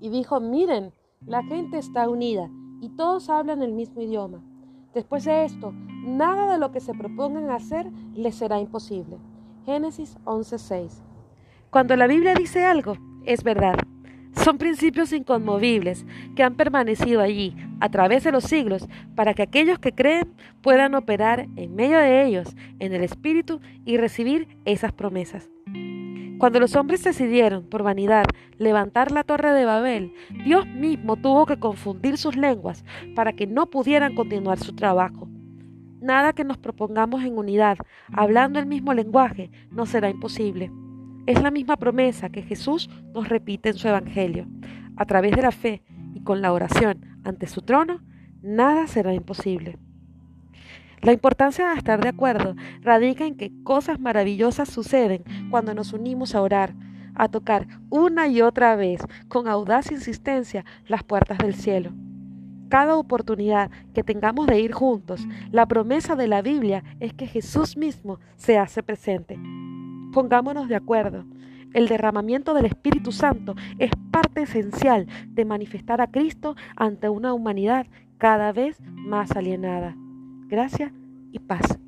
y dijo, miren, la gente está unida y todos hablan el mismo idioma. Después de esto, nada de lo que se propongan hacer les será imposible. Génesis 11:6. Cuando la Biblia dice algo, es verdad. Son principios inconmovibles que han permanecido allí a través de los siglos para que aquellos que creen puedan operar en medio de ellos en el Espíritu y recibir esas promesas. Cuando los hombres decidieron, por vanidad, levantar la torre de Babel, Dios mismo tuvo que confundir sus lenguas para que no pudieran continuar su trabajo. Nada que nos propongamos en unidad, hablando el mismo lenguaje, no será imposible. Es la misma promesa que Jesús nos repite en su Evangelio. A través de la fe y con la oración ante su trono, nada será imposible. La importancia de estar de acuerdo radica en que cosas maravillosas suceden cuando nos unimos a orar, a tocar una y otra vez, con audaz insistencia, las puertas del cielo. Cada oportunidad que tengamos de ir juntos, la promesa de la Biblia es que Jesús mismo se hace presente. Pongámonos de acuerdo. El derramamiento del Espíritu Santo es parte esencial de manifestar a Cristo ante una humanidad cada vez más alienada. Gracias y paz.